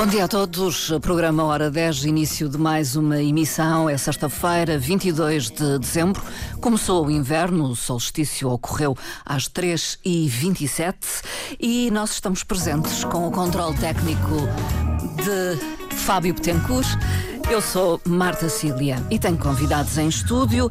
Bom dia a todos. Programa Hora 10, início de mais uma emissão. É sexta-feira, 22 de dezembro. Começou o inverno, o solstício ocorreu às 3h27 e nós estamos presentes com o controle técnico de Fábio Betancourt. Eu sou Marta Cília e tenho convidados em estúdio.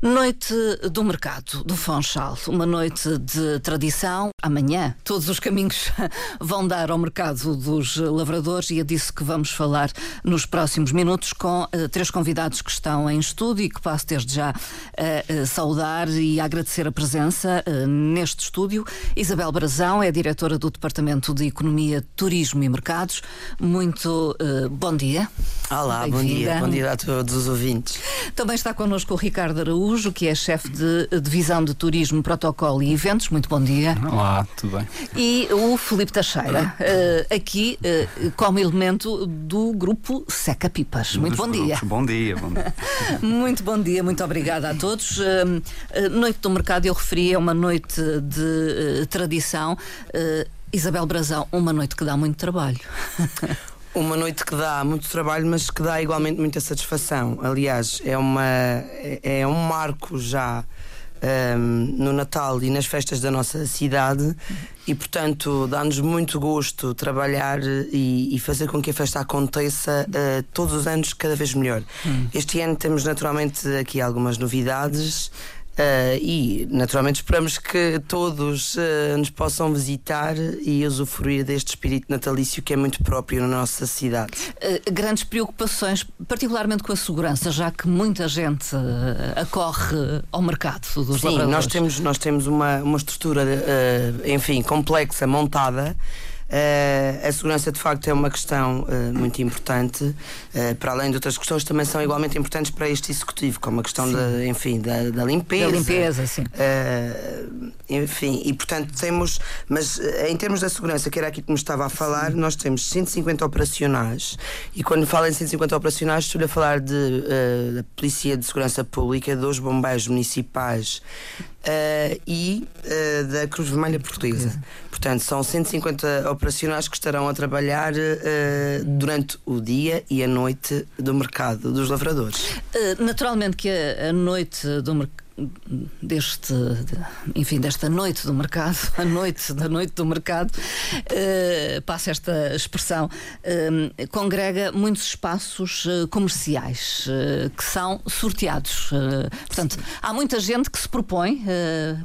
Noite do Mercado do Fonchal, uma noite de tradição. Amanhã todos os caminhos vão dar ao mercado dos lavradores e é disso que vamos falar nos próximos minutos com uh, três convidados que estão em estúdio e que passo desde já a uh, uh, saudar e agradecer a presença neste estúdio. Isabel Brazão é diretora do Departamento de Economia, Turismo e Mercados. Muito bom dia. Olá, bom dia. Bom dia a todos os ouvintes. Também está connosco o Ricardo Araújo, que é chefe de Divisão de Turismo, Protocolo e Eventos. Muito bom dia. Olá, tudo bem. E o Filipe Teixeira, uh, aqui uh, como elemento do grupo Seca Pipas. Muito bom dia. Bom dia, bom dia. muito bom dia, muito obrigada a todos. Uh, noite do Mercado, eu referi, é uma noite de tradição. Isabel Brazão, uma noite que dá muito trabalho. Uma noite que dá muito trabalho, mas que dá igualmente muita satisfação. Aliás, é, uma, é, é um marco já um, no Natal e nas festas da nossa cidade e, portanto, dá-nos muito gosto trabalhar e, e, fazer com que a festa aconteça uh, todos os anos cada vez melhor. Hum. Este ano temos naturalmente aqui algumas novidades. Uh, e naturalmente esperamos que todos uh, nos possam visitar e usufruir deste espírito natalício que é muito próprio na nossa cidade. Uh, grandes preocupações, particularmente com a segurança, já que muita gente acorre ao mercado dos Sim, nós temos, nós temos uma, uma estrutura, enfim, complexa, montada. Uh, a segurança, de facto, é uma questão uh, muito importante. Uh, para além de outras questões, também são igualmente importantes para este executivo, como a questão da, enfim, da, da, limpeza. Da limpeza, sim. enfim, e portanto temos, mas em termos da segurança, que era aqui que me estava a falar, sim. nós temos 150 operacionais. E quando falo em 150 operacionais, estou a falar de, da Polícia de Segurança Pública, dos bombeiros municipais, Uh, e uh, da Cruz Vermelha Portuguesa. Portanto, são 150 operacionais que estarão a trabalhar uh, durante o dia e a noite do mercado dos lavradores. naturalmente que a, a noite do mercado deste, enfim, desta noite do mercado, a noite da noite do mercado, uh, passa esta expressão, uh, congrega muitos espaços uh, comerciais que são sorteados. portanto, há muita gente que se propõe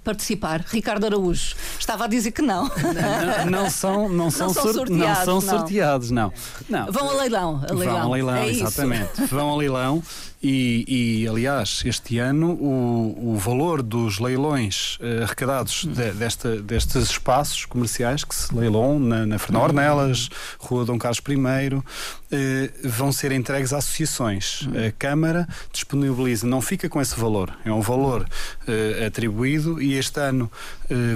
participar. Ricardo Araújo estava a dizer que não. Não, não são, não são, não são, sorteados, não são sorteados, não. não. Vão a leilão. A leilão. Vão a leilão, é exatamente. Vão a leilão. E, e, aliás, este ano o, o valor dos leilões uh, arrecadados de, desta, destes espaços comerciais que se leiloam na, na Fernão Ornelas, Rua Dom Carlos I, uh, vão ser entregues a associações. A Câmara disponibiliza, não fica com esse valor, é um valor uh, atribuído e este ano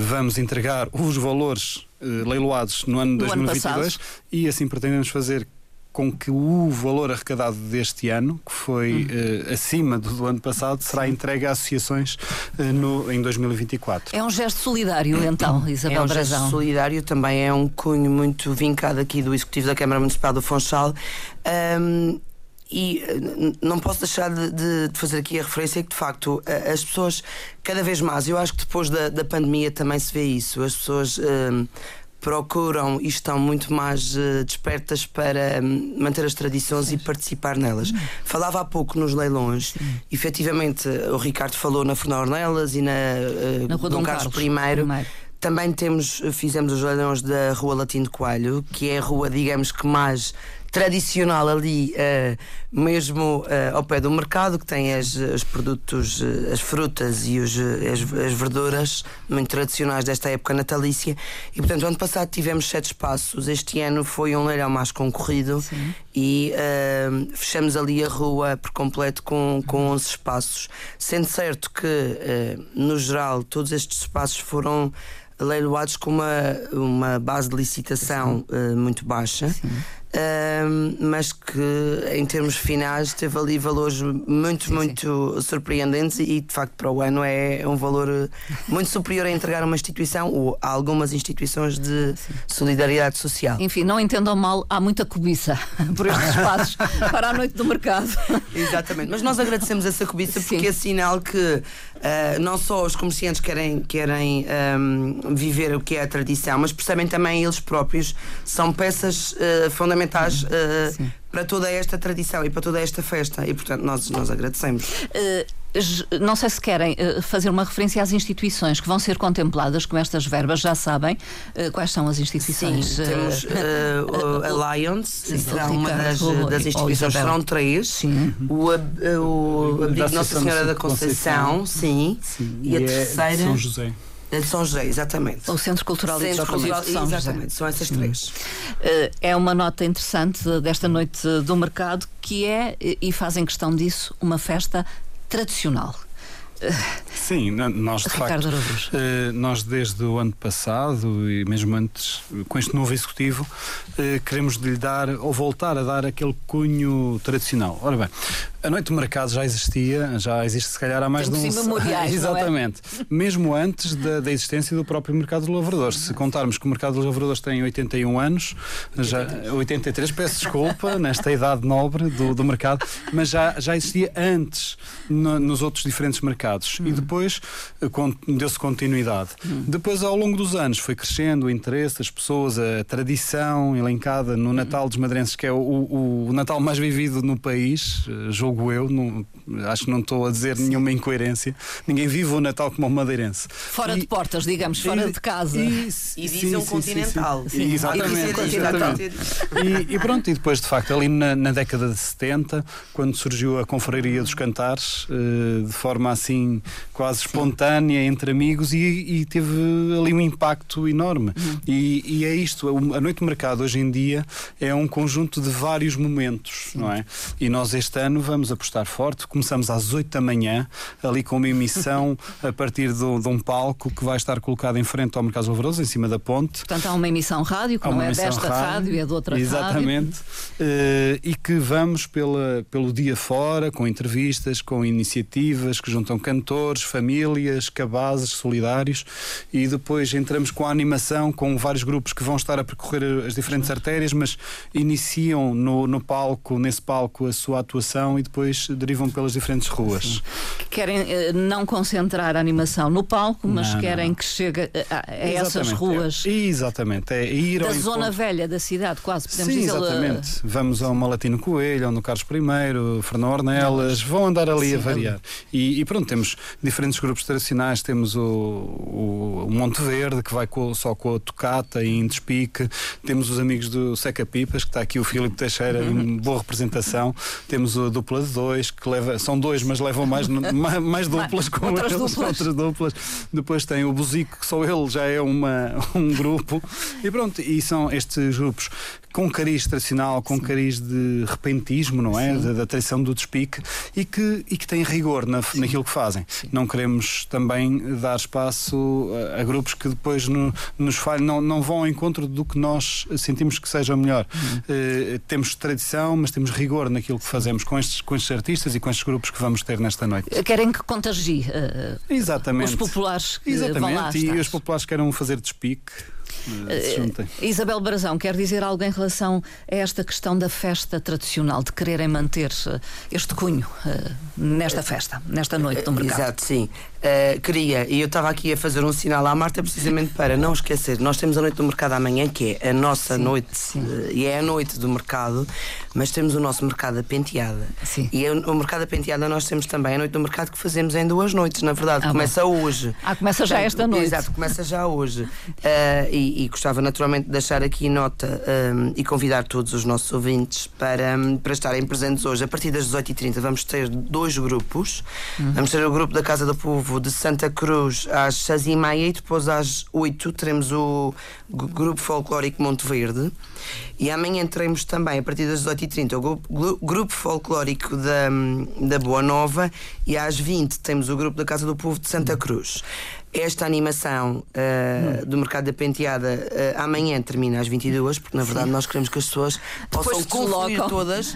vamos entregar os valores leiloados no ano de 2022 ano e assim pretendemos fazer com que o valor arrecadado deste ano, que foi hum. uh, acima do, do, ano passado, será entregue a associações uh, no, em 2024. É um gesto solidário, então, Isabel É um Brazão. gesto solidário, também é um cunho muito vincado aqui do Executivo da Câmara Municipal do Funchal. Um, e eh, não posso deixar de, de, fazer aqui a referência que, de facto, as pessoas, cada vez mais, eu acho que depois da, da pandemia também se vê isso, as pessoas. Um, procuram e estão muito mais uh, despertas para um, manter as tradições e participar nelas. Hum. Falava há pouco nos leilões, Sim. efetivamente o Ricardo falou na Fernão Ornelas e na, uh, na Rua Dom, Dom Carlos, I. Primeiro. Também temos, fizemos os leilões da Rua Latim de Coelho, que é a rua, digamos que mais tradicional ali, uh, mesmo uh, ao pé do mercado, que tem as, os produtos, uh, as frutas e os, as, as, verduras muito tradicionais desta época natalícia. E portanto, ano passado tivemos sete espaços, este ano foi um leilão mais concorrido Sim. e fechamos ali a rua por completo com, com 11 espaços. Sendo certo que, no geral, todos estes espaços foram leiloados com uma, uma base de licitação uh, muito baixa. Um, mas que em termos finais teve ali valores muito, sim, muito sim. surpreendentes e de facto para o ano é um valor muito superior a entregar uma instituição ou a algumas instituições de sim. solidariedade social. Enfim, não entendam mal, há muita cobiça por estes espaços para a noite do mercado. Exatamente, mas nós agradecemos essa cobiça porque é sinal que uh, não só os comerciantes querem, querem um, viver o que é a tradição, mas percebem também eles próprios são peças uh, fundamentais uh, para toda esta tradição e para toda esta festa e portanto nós, nós agradecemos. Não sei se querem fazer uma referência às instituições que vão ser contempladas com estas verbas, já sabem quais são as instituições. Sim, temos uh, a Lions, será uma das, das instituições, serão três. Sim. O, o, Abrigo Nossa Senhora da Conceição, Conceição sim. sim. E, e a é terceira. São José. De São José, exatamente. O Centro Cultural Centro e de São Exatamente, José. são essas três. É uma nota interessante desta noite do mercado que é, e fazem questão disso, uma festa tradicional. Sim, nós de Ricardo facto, eh, nós desde o ano passado e mesmo antes, com este novo executivo, eh, queremos lhe dar ou voltar a dar aquele cunho tradicional. Ora bem, a noite do mercado já existia, já existe se calhar há mais de um memoriais, é? Exatamente. É? Mesmo antes da, da, existência do próprio mercado dos lavradores. Se contarmos que o mercado dos lavradores tem 81 anos, 83. já 83, peço desculpa, nesta idade nobre do, do mercado, mas já, já existia antes no, nos outros diferentes mercados. Hum. E depois depois eh, deu-se continuidade. Hum. Depois, ao longo dos anos, foi crescendo o interesse das pessoas, a tradição elencada no Natal dos Madrenses, que é o, o, o Natal mais vivido no país, eh, julgo eu, no, acho que não estou a dizer nenhuma incoerência. Ninguém vive o Natal como um madeirense. Fora e, de portas, digamos, fora e, de casa. E, e dizem um continental. Sim, sim, exatamente. exatamente. E, e, pronto, e depois, de facto, ali na, na, década de 70, quando surgiu a Confraria dos Cantares, eh, de forma assim quase espontânea entre amigos e, e, teve ali um impacto enorme. Uhum. E, e, é isto, a Noite do Mercado hoje em dia é um conjunto de vários momentos, Sim. não é? E nós este ano vamos apostar forte, começamos às 8 da manhã, ali com uma emissão a partir de, de um palco que vai estar colocado em frente ao Mercado Lavroso, em cima da ponte. Portanto, há uma emissão rádio, que há não é desta rádio, rádio, é de outra exatamente, rádio. Exatamente. Uh, e que vamos pela, pelo dia fora, com entrevistas, com iniciativas que juntam cantores, famílias, cabazes solidários e depois entramos com a animação, com vários grupos que vão estar a percorrer as diferentes artérias, mas iniciam no, no palco, nesse palco, a sua atuação e depois derivam pelas diferentes ruas. Sim. Querem uh, não concentrar a animação no palco, mas não, querem não. que chegue a, a essas ruas. É, exatamente. É ir da zona velha da cidade, quase, podemos Sim, dizer. Exatamente. Vamos ao Malatino Coelho, ao no Carlos I, Fernão Ornelas, vão andar ali Sim, a variar. E, e, pronto, temos diferentes grupos tradicionais, temos o, o, Monte Verde, que vai com, só com a tocata e em despique, temos os amigos do Seca Pipas, que está aqui o Filipe Teixeira, uhum. boa representação, temos o Dupla de Dois, que leva, são dois, mas levam mais, mais, mais duplas com outras eles, duplas. outras duplas. Depois tem o Buzico, que só ele já é uma, um grupo. E pronto, e são estes grupos com cariz tradicional, com Sim. cariz de repentismo, não é? Da, da traição do despique e que, e que têm rigor na, naquilo que fazem. Sim. Não queremos também dar espaço a, a grupos que depois no, nos falham, não, não vão ao encontro do que nós sentimos que seja o melhor. Uhum. Uh, temos tradição, mas temos rigor naquilo que fazemos com estes, com estes artistas e com estes grupos que vamos ter nesta noite. Querem que contagie uh, Exatamente. os populares que Exatamente. vão lá E os populares queiram fazer despique. Uh, Isabel Barazão, quer dizer algo em relação a esta questão da festa tradicional, de quererem manter este cunho uh, nesta festa, nesta noite do mercado? Exato, sim. Uh, queria, e eu estava aqui a fazer um sinal à Marta precisamente para não esquecer, nós temos a noite do mercado amanhã, que é a nossa sim, noite, sim. E é a noite do mercado, mas temos o nosso mercado a penteada. Sim. E o, o mercado a penteada nós temos também a noite do mercado que fazemos em duas noites, na verdade, ah, começa hoje. Ah, começa já esta noite. Exato, começa já hoje. Uh, e, e, gostava naturalmente de deixar aqui nota um, e convidar todos os nossos ouvintes para, um, para estarem presentes hoje. A partir das 18h30 vamos ter dois grupos. Uhum. Vamos ter o grupo da Casa do Povo de Santa Cruz às seis e meia e depois às oito teremos o Grupo Folclórico Monte Verde. E amanhã teremos também a partir das 18h30 o Grupo Folclórico da, da Boa Nova e às 20 temos o Grupo da Casa do Povo de Santa Cruz. esta animação uh, do mercado da penteada uh, amanhã termina às 22, porque na verdade Sim. nós queremos que as pessoas possam confluir todas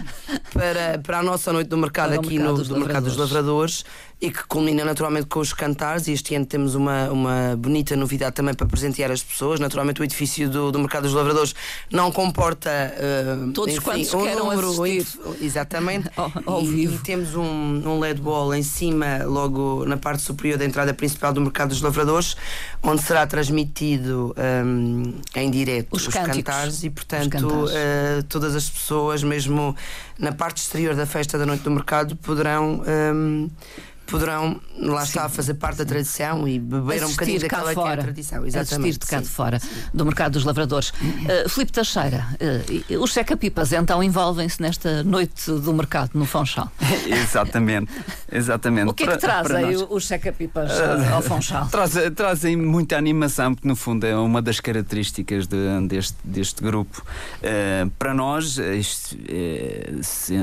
para, para a nossa noite do mercado para aqui mercado no do Mercado dos Lavradores e que culmina naturalmente com os cantares. E este ano temos uma, uma bonita novidade também para presentear as pessoas. Naturalmente, o edifício do, do Mercado dos Lavradores não comporta uh, todos enfim, quantos um queiram número. Assistir. Exatamente. ao, ao e, vivo. e temos um, um LED wall em cima, logo na parte superior da entrada principal do Mercado dos Lavradores, onde será transmitido um, em direto os, os cantares e, portanto, uh, todas as pessoas, mesmo na parte exterior da festa da Noite do Mercado, poderão. Um, poderão, lá Sim. está, fazer parte da tradição e beber um bocadinho daquela fora. que é a tradição. Exatamente. Assistir de cá Sim. de fora, do mercado dos lavradores. Uh, Filipe Teixeira, uh, os seca-pipas então envolvem-se nesta noite do mercado no Funchal. exatamente, exatamente. O que é que trazem os seca-pipas uh, ao Funchal? Trazem, trazem muita animação, porque no fundo é uma das características de, deste, deste grupo. Uh, para nós, isto,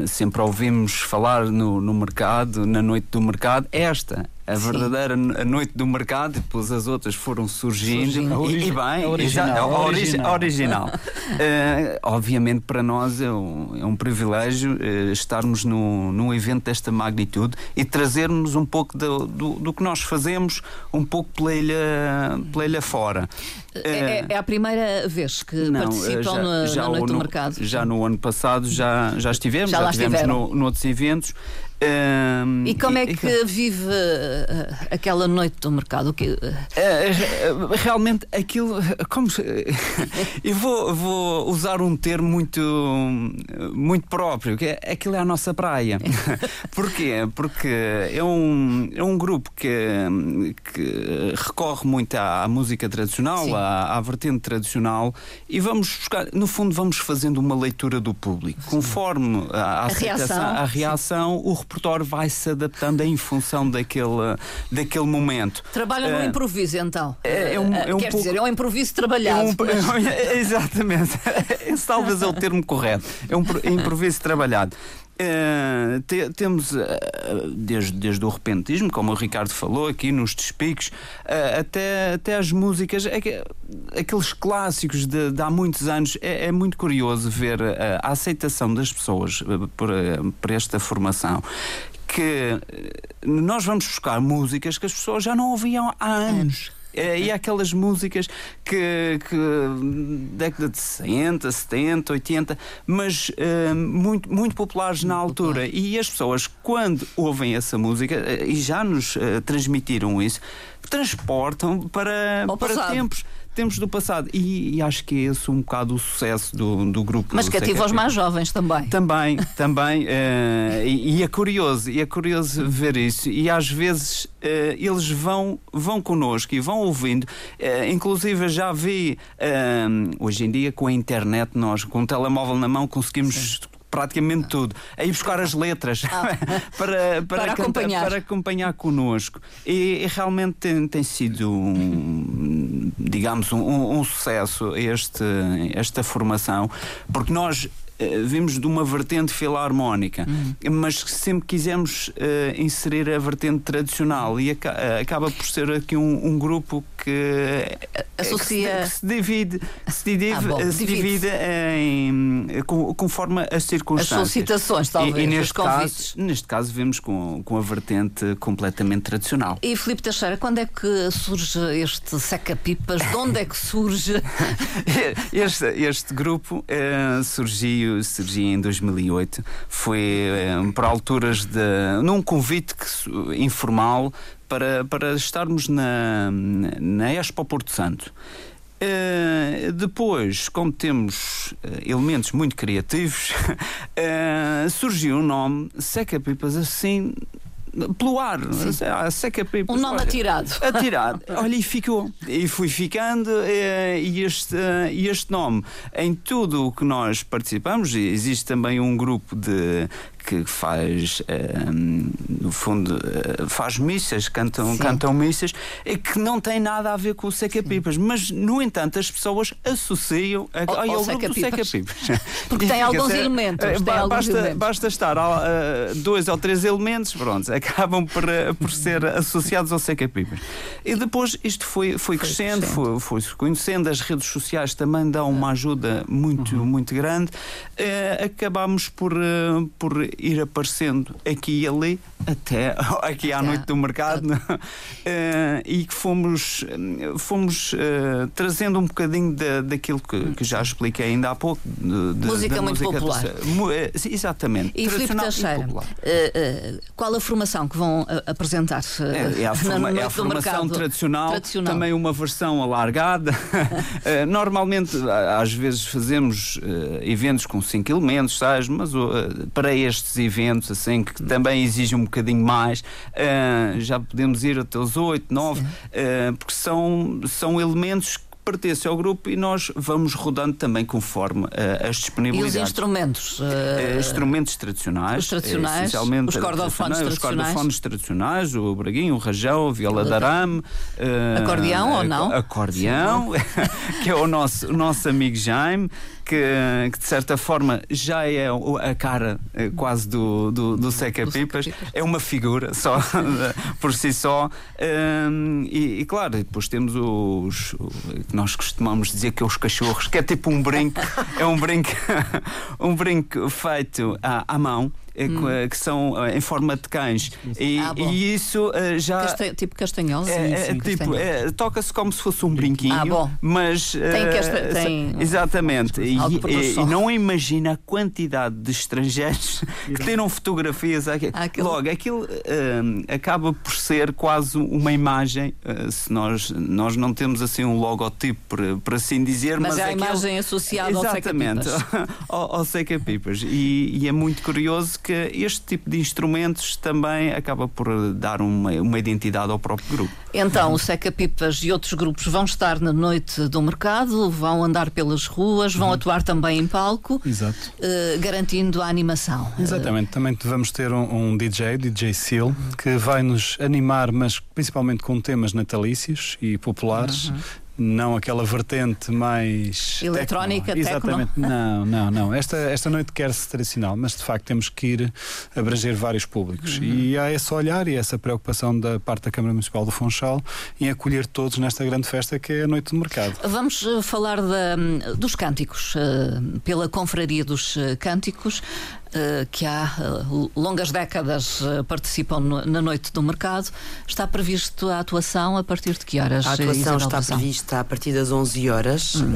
sempre ouvimos falar no, no mercado, na noite do mercado verdade, esta a Sim. verdadeira noite do mercado, depois as outras foram surgindo, surgindo. E, e, bem, original. Original. original. uh, obviamente para nós é um, é um privilégio uh, estarmos no, num evento desta magnitude e trazermos um pouco do, do, do, que nós fazemos um pouco pela ilha, pela ilha fora. Uh, é, é, a primeira vez que não, participam já, na, já na noite no, do mercado? Já no ano passado já, já estivemos, já, já estivemos no, noutros eventos. Um, e como é que e, vive uh, aquela noite do mercado? Que, uh... Uh, realmente aquilo. Como eu vou, vou usar um termo muito, muito próprio, que é aquilo é a nossa praia. Porquê? Porque é um, é um grupo que, que recorre muito à, à música tradicional, à, à, vertente tradicional, e vamos buscar, no fundo, vamos fazendo uma leitura do público. Conforme a, a, a reação, a reação o repertório vai se adaptando em função daquele, daquele momento. Trabalha no uh, improviso, então. É, é um, é um Quer pouco, dizer, é um improviso trabalhado. É um, exatamente. Esse talvez é o termo correto. É um improviso trabalhado. Uh, te, temos uh, desde, desde o repentismo, como o Ricardo falou aqui nos despicos, uh, até, até as músicas, é que, aqueles clássicos de, de, há muitos anos. É, é muito curioso ver a aceitação das pessoas por, por esta formação que nós vamos buscar músicas que as pessoas já não ouviam há anos. É, e aquelas músicas que, que década de 60, 70, 80, mas uh, muito, muito populares na altura. E as pessoas, quando ouvem essa música, uh, e já nos uh, transmitiram isso, transportam para, para tempos tempos do passado. E, e, acho que é esse um bocado o sucesso do, do grupo. Mas cativa os mais jovens também. Também, também. Uh, e, e, é curioso, e é curioso ver isso. E às vezes uh, eles vão, vão connosco e vão ouvindo. Uh, inclusive já vi, hoje em dia com a internet, nós com o telemóvel na mão conseguimos Sim praticamente tudo. A ir buscar as letras ah. para, para, para, acompanhar. para acompanhar connosco. E, e realmente tem, tem, sido, um, digamos, um, um, sucesso este, esta formação, porque nós vimos de uma vertente filarmónica, uhum. mas sempre quisemos uh, inserir a vertente tradicional e aca acaba por ser aqui um, um grupo que associa que se, que se divide, se divide, ah, bom, se divide em, conforme as circunstâncias. As solicitações, talvez, e, e neste, caso, neste caso vemos com, com a vertente completamente tradicional. E Filipe Teixeira, quando é que surge este seca-pipas? De onde é que surge? este, este grupo uh, surgiu, surgiu em 2008. Foi uh, por alturas de. num convite que, informal para, para estarmos na, na Expo Porto Santo. Uh, depois, como temos uh, elementos muito criativos, uh, surgiu o nome Seca Pipas assim pelo ar, a seca pipas. Um nome atirado. Atirado. Olha, e ficou. E fui ficando, e este, este nome, em tudo o que nós participamos, existe também um grupo de que faz, no fundo, faz missas, cantam, cantam missas, e que não tem nada a ver com o Seca Pipas, mas, no entanto, as pessoas associam a, ao, ao, grupo do Seca. Porque tem alguns elementos. Tem basta, alguns elementos. basta estar uh, dois ou três elementos, pronto, acabam por, por ser associados ao Seca Pipas. E depois isto foi, foi, foi crescendo, foi, foi se conhecendo, as redes sociais também dão uma ajuda muito, uhum. muito grande. Uh, acabámos por, uh, por ir aparecendo. Aqui e ali, até aqui à noite do mercado, uh, e que fomos, fomos trazendo um bocadinho da, daquilo que, que, já expliquei ainda há pouco. De, de, música muito música popular. Do, exatamente. E Filipe Teixeira, qual a formação que vão apresentar é, é a, forma, é a formação tradicional, tradicional, também uma versão alargada. Normalmente, às vezes, fazemos eventos com cinco elementos, sabes? mas para estes eventos, assim, que também exigem um bocadinho mais, uh, já podemos ir até os 8, 9, uh, porque são, são elementos pertence ao grupo e nós vamos rodando também conforme uh, as disponibilidades. E os instrumentos? Uh, instrumentos tradicionais. Os tradicionais, os cordofones tradicionais. Os cordofones tradicionais, o braguinho, o rajão, o viola de arame. Uh, acordeão ou não? Acordeão, que é o nosso, o nosso amigo Jaime que, que, de certa forma já é a cara eh, quase do, do, do Seca Pipas, é uma figura só por si só. Um, e, e, claro, depois temos os que nós costumamos dizer que é os cachorros, que é tipo um brinco, é um brinco, um brinco feito à, à mão. Eh, hum. Eh, que são eh, em forma de cães. E, ah, e isso já. Tipo castanhola? É, sim, tipo, é, toca-se como se fosse um brinquinho. Ah, bom. Mas. Tem casta... tem... Exatamente. E, e, e, não imagina a quantidade de estrangeiros que tiram fotografias. Aquilo... Logo, aquilo acaba por ser quase uma imagem, se nós, nós não temos assim um logotipo, por, por assim dizer. Mas, mas é a aquilo... imagem associada Exatamente, ao Seca Pipas. E, e é muito curioso que este tipo de instrumentos também acaba por dar uma, uma identidade ao próprio grupo. Então, o Seca Pipas e outros grupos vão estar na noite do mercado, vão andar pelas ruas, vão uhum. atuar também em palco. Uh, garantindo a animação. Exatamente, também vamos ter um, um DJ, DJ Seal, que vai nos animar, mas principalmente com temas natalícios e populares. Uhum não aquela vertente mais eletrónica, tecno. exatamente. Tecno. Não, não, não. Esta esta noite quer-se tradicional, mas de facto temos que ir abranger vários públicos uhum. e há esse olhar e essa preocupação da parte da Câmara Municipal do Funchal em acolher todos nesta grande festa que é a noite do mercado. Vamos uh, falar da, dos cânticos uh, pela confraria dos uh, cânticos. Eh, que há eh, longas décadas eh, participam na Noite do Mercado. Está previsto a atuação a partir de que horas? A atuação está prevista a partir das 11 horas. Hum.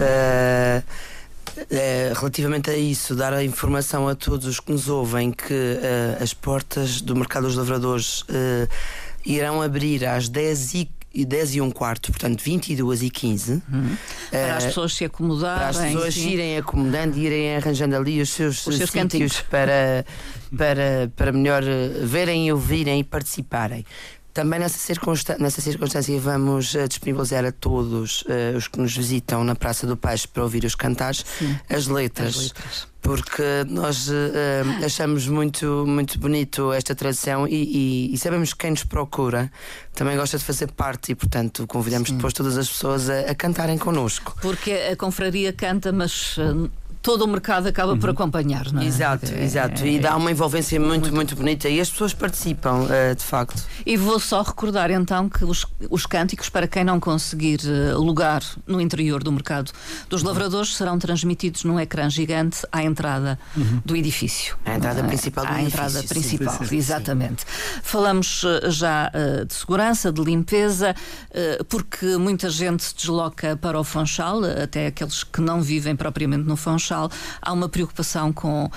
Uh, relativamente a isso, dar a informação a todos os que nos ouvem que uh, as portas do Mercado dos Lavradores uh, irão abrir às 10 e e 10 e um quarto, portanto 22 e 15. Uhum. Para uh, as pessoas se acomodarem. Para as pessoas sim. irem acomodando e irem arranjando ali os seus, os seus sítios para, para, para melhor eh, verem ouvirem e participarem. Também nessa, circunstância, nessa circunstância vamos uh, disponibilizar a todos uh, os que nos visitam na Praça do Peixe para ouvir os cantares as letras, as letras, porque nós uh, achamos muito, muito bonito esta tradição e, e, e, sabemos que quem nos procura também gosta de fazer parte e, portanto, convidamos Sim. depois todas as pessoas a, a cantarem connosco. Porque a confraria canta, mas todo o mercado acaba uhum. por acompanhar, não é? Exato, é, exato. E dá uma envolvência muito, muito, muito, bonita e as pessoas participam, uh, de facto. E vou só recordar então que os, os cânticos, para quem não conseguir uh, lugar no interior do mercado dos lavradores, serão transmitidos num ecrã gigante à entrada uhum. do edifício. À entrada principal do à edifício. À entrada principal, sim, exatamente. Sim. Falamos uh, já de segurança, de limpeza, porque muita gente se desloca para o Fonchal, até aqueles que não vivem propriamente no Fonchal Funchal, há uma preocupação com uh,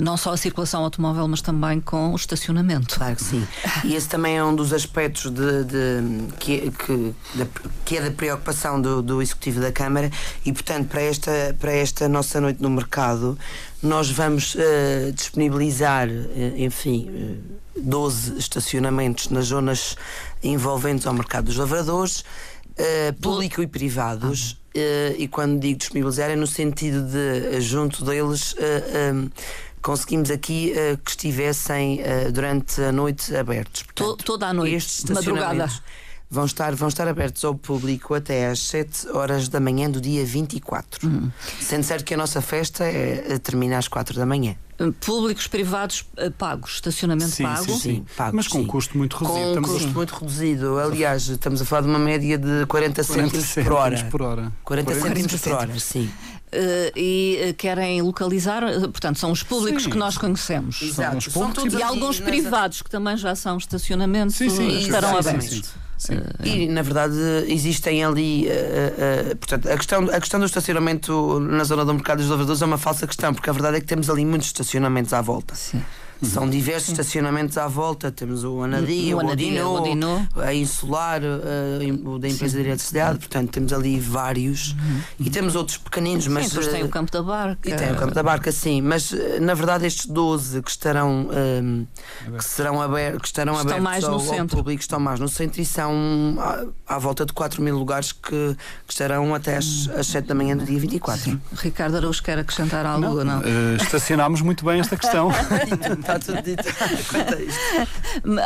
não só a circulação automóvel, mas também com o estacionamento. Claro que sim. E esse também é um dos aspectos de, de que, que, de, que, é da preocupação do, do Executivo da Câmara e, portanto, para esta, para esta nossa noite no mercado, nós vamos uh, disponibilizar, uh, enfim. Uh, 12 estacionamentos nas zonas envolventes ao mercado dos lavradores, uh, público e privados. Uh, e quando digo disponibilizar é no sentido de, junto deles, um, conseguimos aqui uh, que estivessem uh, durante a noite abertos. Portanto, toda a noite, estes madrugada. Vão estar, vão estar abertos ao público até às 7 horas da manhã do dia 24. Uhum. Sendo certo que a nossa festa é, termina às 4 da manhã públicos privados eh, pagos, estacionamento sim, pago. Sim, sim. Pago, Mas com um custo muito reduzido. Com um custo muito reduzido. Aliás, estamos a falar de uma média de 40, 40 cêntimos, por hora. por hora. 40, 40 cêntimos por hora, sim. Uh, e uh, querem localizar, uh, portanto, são os públicos sim. que nós conhecemos. Exato. São, os públicos e alguns privados que também já são estacionamentos sim, sim, estarão abertos. E na verdade existem ali, uh, uh, portanto, a questão, a questão do estacionamento na zona do mercado dos lavradores é uma falsa questão, porque a verdade é que temos ali muitos estacionamentos à volta. Sim. São diversos Sim. estacionamentos à volta. Temos o Anadia, o, o, Odino, a Insular, uh, o da empresa Sim. de eletricidade. Portanto, temos ali vários. Uhum. E temos outros pequeninos. Sim, mas depois tem o eh, Campo da Barca. E tem o Campo da Barca, sim. Mas eh, na verdade, estes 12 que estarão, um, que serão abertos, que estarão estão abertos mais ao, no centro. público estão mais no centro e são à, à volta de 4 mil lugares que, que estarão até às, às 7 da manhã do dia 24. Sim. Ricardo Araújo quer acrescentar algo? Não. não? Uh, estacionámos muito bem esta questão. Está tudo dito.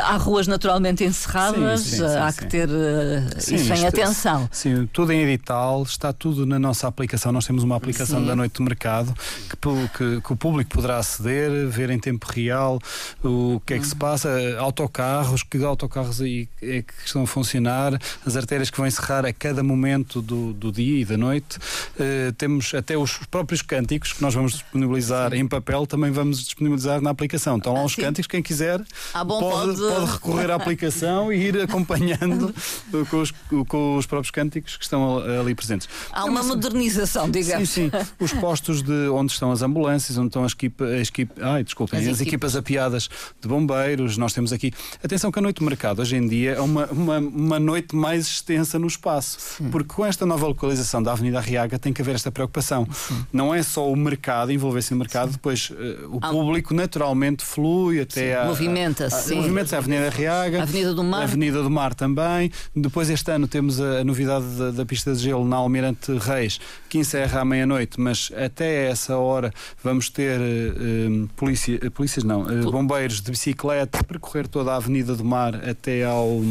Há ruas naturalmente encerradas, sim, sim, sim, há que ter uh, isso em atenção. Sim, tudo em edital, está tudo na nossa aplicação. Nós temos uma aplicação da Noite do Mercado que, que, que, o público poderá aceder, ver em tempo real o que é que se passa, autocarros, que autocarros aí é que estão a funcionar, as artérias que vão encerrar a cada momento do, do dia e da noite. Uh, temos até os próprios cânticos que nós vamos disponibilizar em papel, também vamos disponibilizar na aplicação. Estão lá os cânticos, quem quiser ah, bom, pode, pode... pode, recorrer à aplicação e ir acompanhando com, os, com os próprios cânticos que estão ali presentes. Há uma modernização, digamos. Sim, sim. Os postos de onde estão as ambulâncias, onde estão as, equipa, as, equipa, ai, desculpem, as, as equipas apiadas de bombeiros, nós temos aqui. Atenção que a noite do mercado hoje em dia é uma, uma, uma noite mais extensa no espaço, sim. porque com esta nova localização da Avenida Arriaga tem que haver esta preocupação. Sim. Não é só o mercado, envolver-se no mercado, depois uh, o público naturalmente flui até a. Movimenta-se. Movimenta-se a Avenida Riaga. Avenida do Mar. Avenida do Mar também. Depois, este ano, temos a, a novidade da, da, pista de gelo na Almirante Reis, que encerra à meia-noite, mas até essa hora vamos ter uh, polícia, polícias, não, uh, bombeiros de bicicleta percorrer toda a Avenida do Mar até ao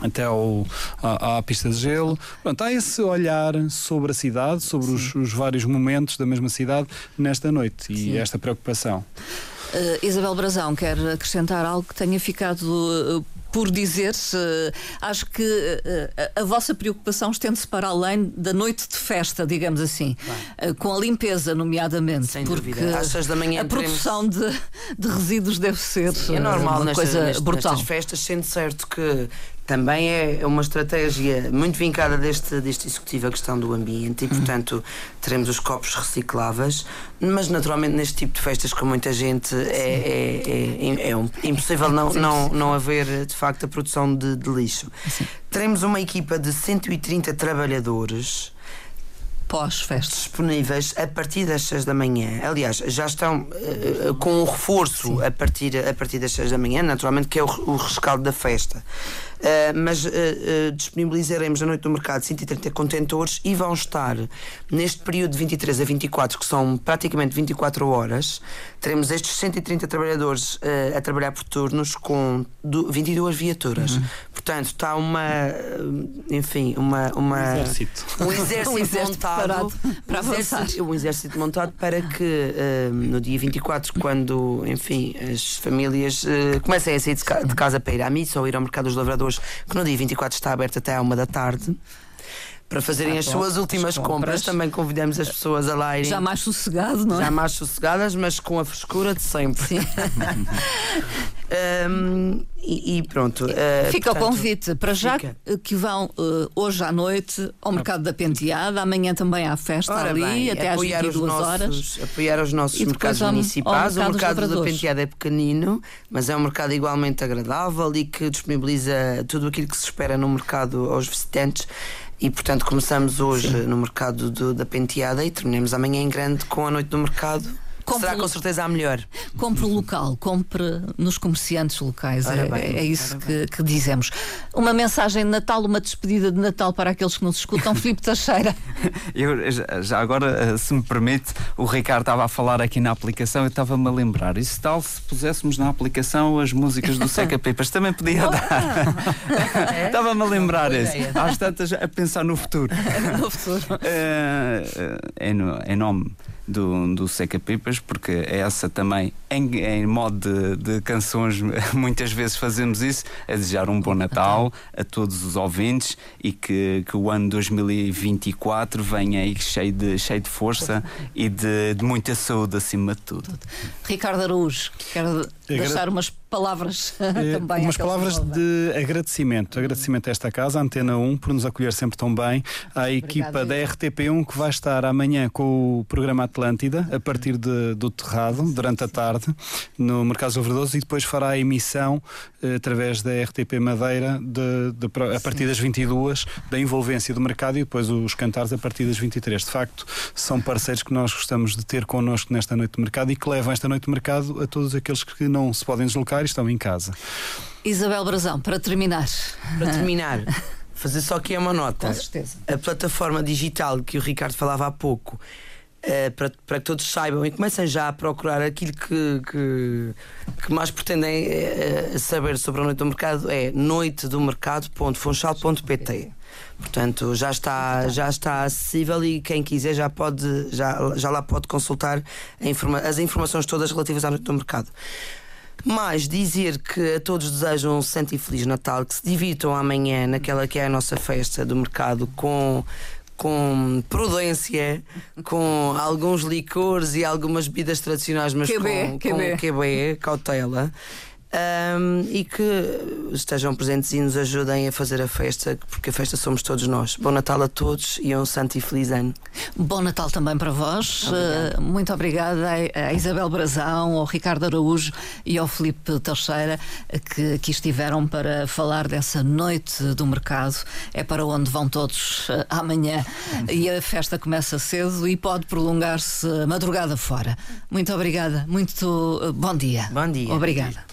até ao, à, à, pista de gelo. Pronto, há esse olhar sobre a cidade, sobre os, os, vários momentos da mesma cidade nesta noite e Sim. esta preocupação. Uh, Isabel Brazão quer acrescentar algo que tenha ficado uh, por dizer, uh, acho que a vossa preocupação estende-se para além da noite de festa, digamos assim, com a limpeza, nomeadamente. Sem porque dúvida. Às seis da manhã a produção de, de, resíduos deve ser Sim, é normal uma nesta, coisa nesta, brutal. nestas festas, sendo certo que também é uma estratégia muito vincada deste, deste executivo a questão do ambiente e, uhum. portanto, teremos os copos recicláveis, mas naturalmente neste tipo de festas com muita gente é, é, é, é um, impossível não, não, não haver de facto a produção de, de lixo. Sim. Teremos uma equipa de 130 trabalhadores pós-festa. Disponíveis a partir das 6 da manhã. Aliás, já estão uh, com um reforço a partir, a partir das 6 da manhã, naturalmente, que é o, o rescaldo da festa. Uh, mas uh, uh, disponibilizaremos na noite do mercado 130 contentores e vão estar neste período de 23 a 24, que são praticamente 24 horas, teremos estes 130 trabalhadores a trabalhar por turnos com 22 viaturas. Uhum. Portanto, está uma, enfim, uma, uma um exército, um exército, um exército montado para um exército, um exército montado para que no dia 24, quando, enfim, as famílias comecem a sair de casa para ir à missa ou ir ao mercado dos lavradores que no dia 24 está aberto até à uma da tarde para fazerem ah, as suas últimas compras. compras. Também convidamos as pessoas a lá irem. Já mais sossegado, não é? Já mais sossegadas, mas com a frescura de sempre. Sim. um, e, e, pronto. Uh, fica portanto, o convite para já fica. que vão uh, hoje à noite ao Mercado da Penteada, amanhã também há festa Ora ali, bem, até às 22 nossos, horas. Apoiar os nossos mercados municipais. O mercado da Penteada é pequenino, mas é um mercado igualmente agradável e que disponibiliza tudo aquilo que se espera no mercado aos visitantes. E, portanto, começamos hoje Sim. no mercado do, da penteada e terminamos amanhã em grande com a noite do mercado. Será com certeza a melhor. Compre local, compre nos comerciantes locais. É, bem, é, isso que, que, dizemos. Uma mensagem de Natal, uma despedida de Natal para aqueles que nos escutam. Filipe Teixeira. Eu, já agora, se me permite, o Ricardo estava a falar aqui na aplicação, eu estava-me a lembrar. E se tal se puséssemos na aplicação as músicas do Seca Pipas, também podia dar. É? Estava-me a lembrar isso. Às tantas, a pensar no futuro. no futuro. É, no, em nome do, do Seca Pipas, porque essa também, em, em modo de, de, canções, muitas vezes fazemos isso, a desejar um bom Natal a todos os ouvintes e que, que o ano 2024 venha aí cheio de, cheio de força e de, de muita saúde acima de tudo. Ricardo Araújo, quero deixar umas palavras é, também. Umas palavras de agradecimento. Agradecimento a esta casa, a Antena 1, por nos acolher sempre tão bem. À equipa da RTP1 que vai estar amanhã com o programa Atlântida, a partir de, do Terrado, durante a tarde, no Mercado Verdoso, e depois fará a emissão eh, através da RTP Madeira de, de, a partir das 22 da envolvência do mercado e depois os cantares a partir das 23. De facto, são parceiros que nós gostamos de ter connosco nesta noite de mercado e que levam esta noite de mercado a todos aqueles que não se podem deslocar e estão em casa. Isabel Brazão, para terminar. Para terminar. fazer só aqui uma nota. Com certeza. A plataforma digital que o Ricardo falava há pouco Uh, para, para que todos saibam e comecem já a procurar aquilo que, que, que mais pretendem uh, saber sobre a noite do mercado é noitedomercado.funchal.pt Portanto, já está, já está acessível e quem quiser já, pode, já, já lá pode consultar informa as informações todas relativas à noite do mercado. Mas dizer que a todos desejam um santo e feliz Natal, que se divirtam amanhã naquela que é a nossa festa do mercado com com prudência, com alguns licores e algumas bebidas tradicionais, mas QB, com, QB. com QB, cautela um, e que estejam presentes e nos ajudem a fazer a festa, porque a festa somos todos nós. Bom Natal a todos e um santo e feliz ano. Bom Natal também para vós. Uh, muito obrigada a Isabel Brazão, ao Ricardo Araújo e ao Felipe Teixeira que aqui estiveram para falar dessa noite do mercado. É para onde vão todos uh, amanhã e a festa começa cedo e pode prolongar-se madrugada fora. Muito obrigada, muito uh, bom dia. Bom dia. Obrigada.